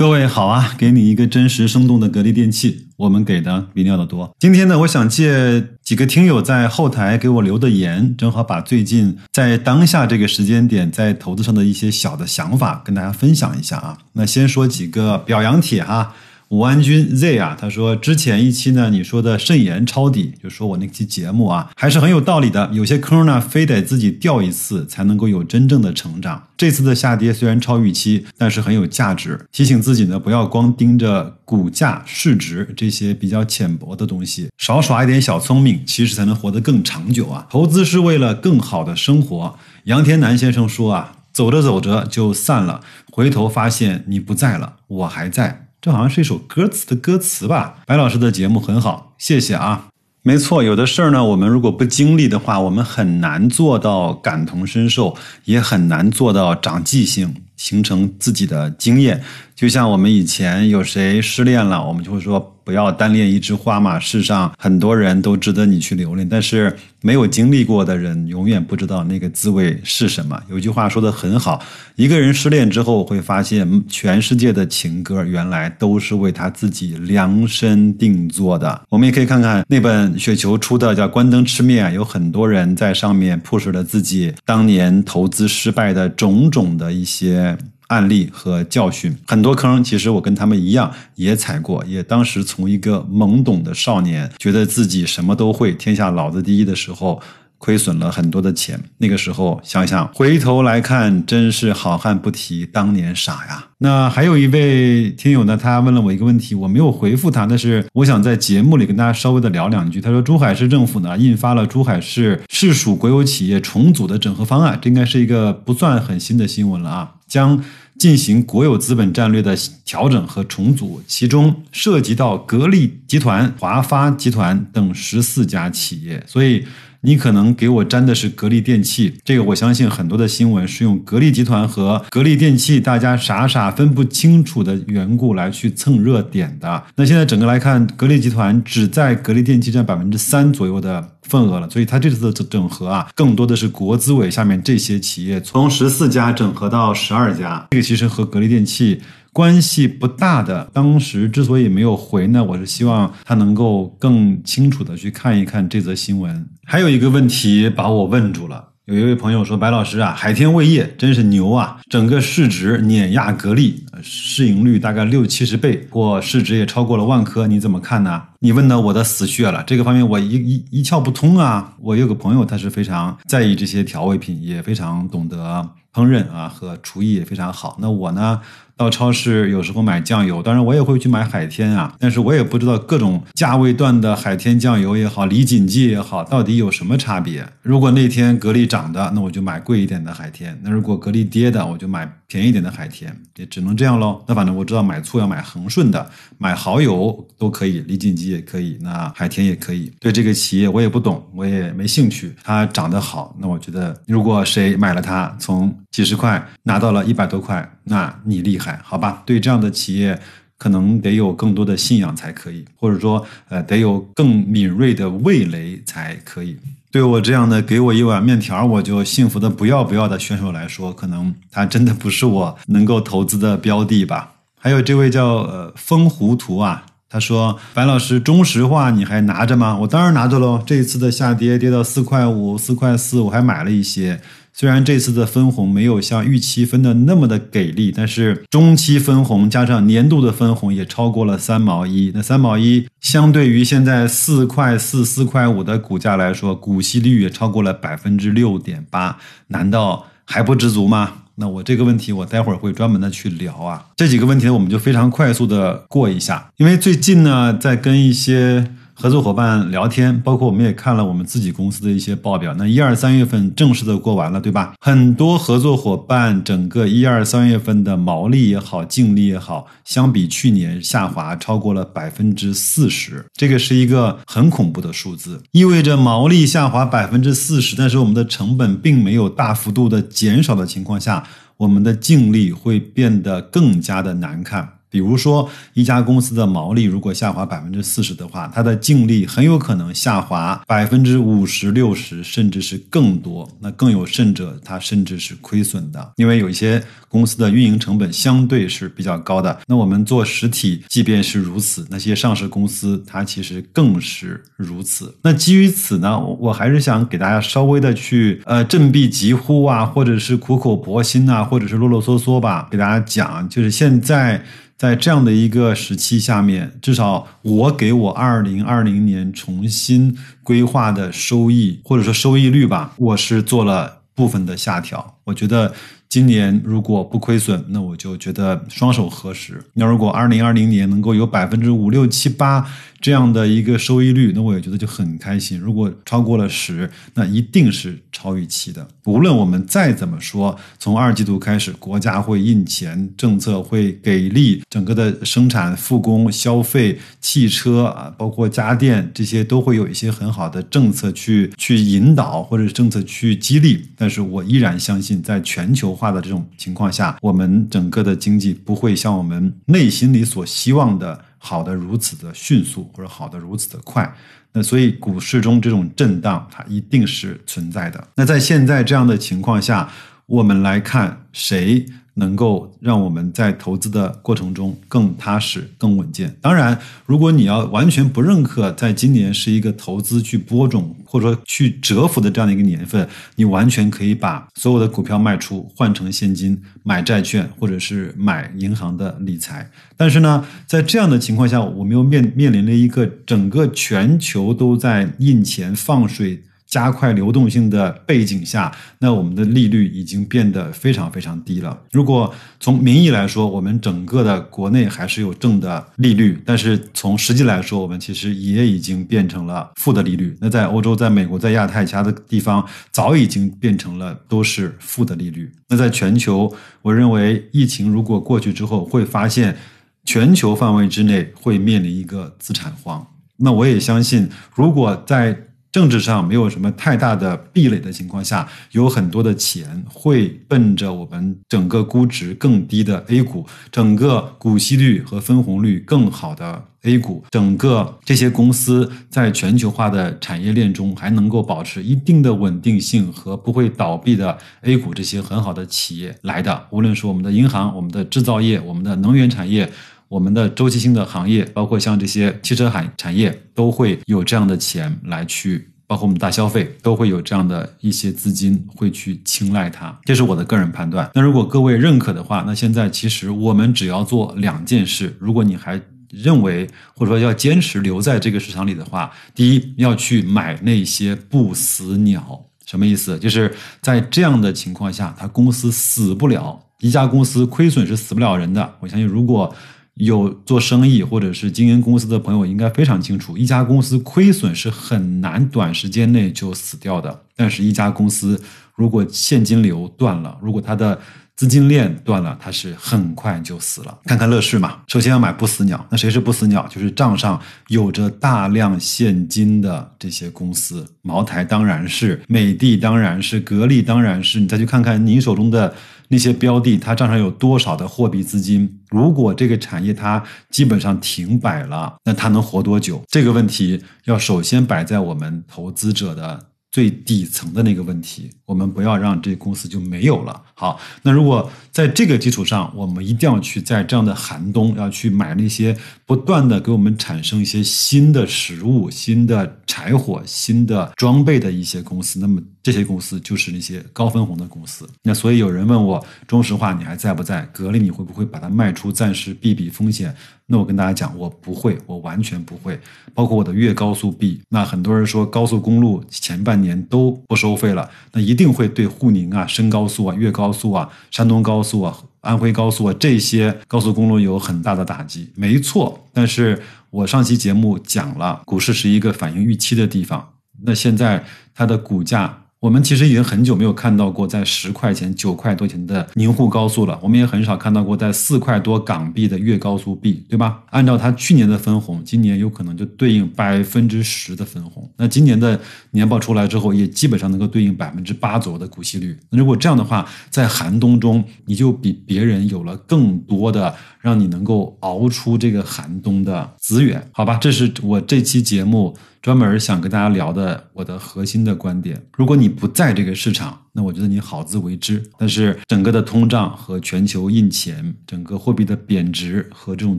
各位好啊，给你一个真实生动的格力电器，我们给的比你要的多。今天呢，我想借几个听友在后台给我留的言，正好把最近在当下这个时间点在投资上的一些小的想法跟大家分享一下啊。那先说几个表扬帖哈。武安君 Z 啊，他说之前一期呢，你说的慎言抄底，就说我那期节目啊，还是很有道理的。有些坑呢，非得自己掉一次才能够有真正的成长。这次的下跌虽然超预期，但是很有价值。提醒自己呢，不要光盯着股价、市值这些比较浅薄的东西，少耍一点小聪明，其实才能活得更长久啊。投资是为了更好的生活。杨天南先生说啊，走着走着就散了，回头发现你不在了，我还在。这好像是一首歌词的歌词吧？白老师的节目很好，谢谢啊。没错，有的事儿呢，我们如果不经历的话，我们很难做到感同身受，也很难做到长记性，形成自己的经验。就像我们以前有谁失恋了，我们就会说。不要单恋一枝花嘛！世上很多人都值得你去留恋，但是没有经历过的人永远不知道那个滋味是什么。有句话说的很好：一个人失恋之后，会发现全世界的情歌原来都是为他自己量身定做的。我们也可以看看那本雪球出的叫《关灯吃面》，有很多人在上面 push 了自己当年投资失败的种种的一些。案例和教训，很多坑，其实我跟他们一样也踩过，也当时从一个懵懂的少年，觉得自己什么都会，天下老子第一的时候，亏损了很多的钱。那个时候想想，回头来看，真是好汉不提当年傻呀。那还有一位听友呢，他问了我一个问题，我没有回复他，但是我想在节目里跟大家稍微的聊两句。他说，珠海市政府呢印发了珠海市市属国有企业重组的整合方案，这应该是一个不算很新的新闻了啊，将。进行国有资本战略的调整和重组，其中涉及到格力集团、华发集团等十四家企业，所以。你可能给我粘的是格力电器，这个我相信很多的新闻是用格力集团和格力电器，大家傻傻分不清楚的缘故来去蹭热点的。那现在整个来看，格力集团只在格力电器占百分之三左右的份额了，所以它这次的整合啊，更多的是国资委下面这些企业从十四家整合到十二家，这个其实和格力电器。关系不大的，当时之所以没有回呢，我是希望他能够更清楚的去看一看这则新闻。还有一个问题把我问住了，有一位朋友说：“白老师啊，海天味业真是牛啊，整个市值碾压格力，市盈率大概六七十倍，或市值也超过了万科，你怎么看呢？”你问到我的死穴了，这个方面我一一一窍不通啊。我有个朋友，他是非常在意这些调味品，也非常懂得烹饪啊，和厨艺也非常好。那我呢？到超市有时候买酱油，当然我也会去买海天啊，但是我也不知道各种价位段的海天酱油也好，李锦记也好，到底有什么差别。如果那天格力涨的，那我就买贵一点的海天；那如果格力跌的，我就买便宜点的海天，也只能这样喽。那反正我知道买醋要买恒顺的，买蚝油都可以，李锦记也可以，那海天也可以。对这个企业我也不懂，我也没兴趣。它涨得好，那我觉得如果谁买了它，从几十块拿到了一百多块，那你厉害。好吧，对这样的企业，可能得有更多的信仰才可以，或者说，呃，得有更敏锐的味蕾才可以。对我这样的给我一碗面条我就幸福的不要不要的选手来说，可能他真的不是我能够投资的标的吧。还有这位叫呃风糊涂啊，他说：“白老师，中石化你还拿着吗？”我当然拿着喽。这一次的下跌跌到四块五、四块四，我还买了一些。虽然这次的分红没有像预期分的那么的给力，但是中期分红加上年度的分红也超过了三毛一。那三毛一相对于现在四块四、四块五的股价来说，股息率也超过了百分之六点八，难道还不知足吗？那我这个问题我待会儿会专门的去聊啊。这几个问题呢我们就非常快速的过一下，因为最近呢在跟一些。合作伙伴聊天，包括我们也看了我们自己公司的一些报表。那一二三月份正式的过完了，对吧？很多合作伙伴整个一二三月份的毛利也好，净利也好，相比去年下滑超过了百分之四十，这个是一个很恐怖的数字，意味着毛利下滑百分之四十，但是我们的成本并没有大幅度的减少的情况下，我们的净利会变得更加的难看。比如说，一家公司的毛利如果下滑百分之四十的话，它的净利很有可能下滑百分之五十、六十，甚至是更多。那更有甚者，它甚至是亏损的，因为有一些公司的运营成本相对是比较高的。那我们做实体，即便是如此，那些上市公司它其实更是如此。那基于此呢，我还是想给大家稍微的去呃振臂疾呼啊，或者是苦口婆心啊，或者是啰啰嗦嗦吧，给大家讲，就是现在。在这样的一个时期下面，至少我给我二零二零年重新规划的收益或者说收益率吧，我是做了部分的下调。我觉得。今年如果不亏损，那我就觉得双手合十。那如果二零二零年能够有百分之五六七八这样的一个收益率，那我也觉得就很开心。如果超过了十，那一定是超预期的。无论我们再怎么说，从二季度开始，国家会印钱，政策会给力，整个的生产复工、消费、汽车啊，包括家电这些都会有一些很好的政策去去引导或者政策去激励。但是我依然相信，在全球。化的这种情况下，我们整个的经济不会像我们内心里所希望的好的如此的迅速，或者好的如此的快。那所以股市中这种震荡，它一定是存在的。那在现在这样的情况下，我们来看谁。能够让我们在投资的过程中更踏实、更稳健。当然，如果你要完全不认可，在今年是一个投资去播种或者说去蛰伏的这样的一个年份，你完全可以把所有的股票卖出，换成现金买债券，或者是买银行的理财。但是呢，在这样的情况下，我们又面面临了一个整个全球都在印钱放水。加快流动性的背景下，那我们的利率已经变得非常非常低了。如果从名义来说，我们整个的国内还是有正的利率，但是从实际来说，我们其实也已经变成了负的利率。那在欧洲、在美国、在亚太其他的地方，早已经变成了都是负的利率。那在全球，我认为疫情如果过去之后，会发现全球范围之内会面临一个资产荒。那我也相信，如果在政治上没有什么太大的壁垒的情况下，有很多的钱会奔着我们整个估值更低的 A 股，整个股息率和分红率更好的 A 股，整个这些公司在全球化的产业链中还能够保持一定的稳定性和不会倒闭的 A 股，这些很好的企业来的。无论是我们的银行、我们的制造业、我们的能源产业。我们的周期性的行业，包括像这些汽车产产业，都会有这样的钱来去，包括我们大消费，都会有这样的一些资金会去青睐它。这是我的个人判断。那如果各位认可的话，那现在其实我们只要做两件事。如果你还认为或者说要坚持留在这个市场里的话，第一要去买那些不死鸟。什么意思？就是在这样的情况下，它公司死不了。一家公司亏损是死不了人的。我相信如果。有做生意或者是经营公司的朋友应该非常清楚，一家公司亏损是很难短时间内就死掉的。但是，一家公司如果现金流断了，如果它的资金链断了，它是很快就死了。看看乐视嘛，首先要买不死鸟。那谁是不死鸟？就是账上有着大量现金的这些公司。茅台当然是，美的当然是，格力当然是。你再去看看你手中的。那些标的，它账上有多少的货币资金？如果这个产业它基本上停摆了，那它能活多久？这个问题要首先摆在我们投资者的最底层的那个问题。我们不要让这公司就没有了。好，那如果在这个基础上，我们一定要去在这样的寒冬要去买那些不断的给我们产生一些新的食物、新的柴火、新的装备的一些公司，那么。这些公司就是那些高分红的公司。那所以有人问我，中石化你还在不在？格力你会不会把它卖出，暂时避避风险？那我跟大家讲，我不会，我完全不会。包括我的粤高速 B，那很多人说高速公路前半年都不收费了，那一定会对沪宁啊、深高速啊、粤高速啊、山东高速啊、安徽高速啊这些高速公路有很大的打击。没错，但是我上期节目讲了，股市是一个反映预期的地方。那现在它的股价。我们其实已经很久没有看到过在十块钱、九块多钱的宁沪高速了，我们也很少看到过在四块多港币的粤高速 B，对吧？按照它去年的分红，今年有可能就对应百分之十的分红。那今年的年报出来之后，也基本上能够对应百分之八左右的股息率。那如果这样的话，在寒冬中，你就比别人有了更多的让你能够熬出这个寒冬的资源，好吧？这是我这期节目。专门想跟大家聊的我的核心的观点，如果你不在这个市场，那我觉得你好自为之。但是整个的通胀和全球印钱，整个货币的贬值和这种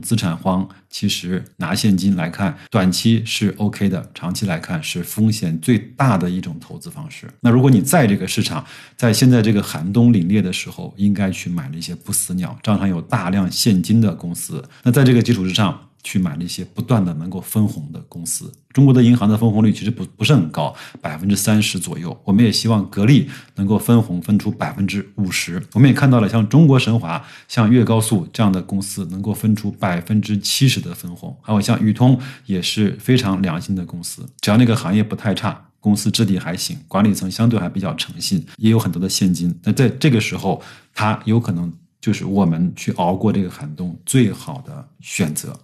资产荒，其实拿现金来看，短期是 OK 的，长期来看是风险最大的一种投资方式。那如果你在这个市场，在现在这个寒冬凛冽的时候，应该去买那些不死鸟，账上有大量现金的公司。那在这个基础之上。去买那些不断的能够分红的公司。中国的银行的分红率其实不不是很高，百分之三十左右。我们也希望格力能够分红分出百分之五十。我们也看到了像中国神华、像粤高速这样的公司能够分出百分之七十的分红。还有像宇通也是非常良心的公司，只要那个行业不太差，公司质地还行，管理层相对还比较诚信，也有很多的现金。那在这个时候，它有可能就是我们去熬过这个寒冬最好的选择。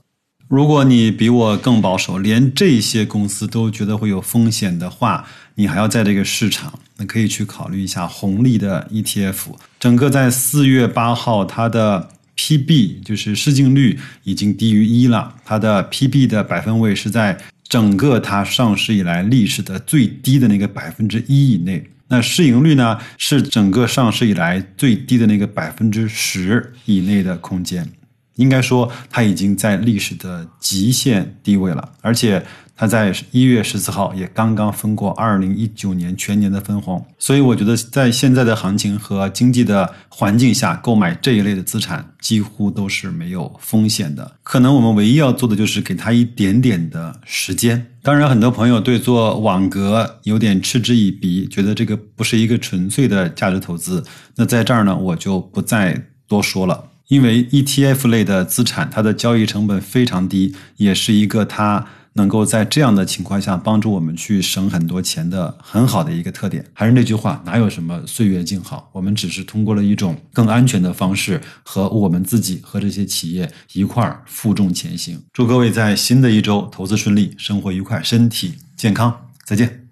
如果你比我更保守，连这些公司都觉得会有风险的话，你还要在这个市场，那可以去考虑一下红利的 ETF。整个在四月八号，它的 PB 就是市净率已经低于一了，它的 PB 的百分位是在整个它上市以来历史的最低的那个百分之一以内。那市盈率呢，是整个上市以来最低的那个百分之十以内的空间。应该说，它已经在历史的极限低位了，而且它在一月十四号也刚刚分过二零一九年全年的分红，所以我觉得在现在的行情和经济的环境下，购买这一类的资产几乎都是没有风险的。可能我们唯一要做的就是给它一点点的时间。当然，很多朋友对做网格有点嗤之以鼻，觉得这个不是一个纯粹的价值投资。那在这儿呢，我就不再多说了。因为 ETF 类的资产，它的交易成本非常低，也是一个它能够在这样的情况下帮助我们去省很多钱的很好的一个特点。还是那句话，哪有什么岁月静好？我们只是通过了一种更安全的方式，和我们自己和这些企业一块儿负重前行。祝各位在新的一周投资顺利，生活愉快，身体健康，再见。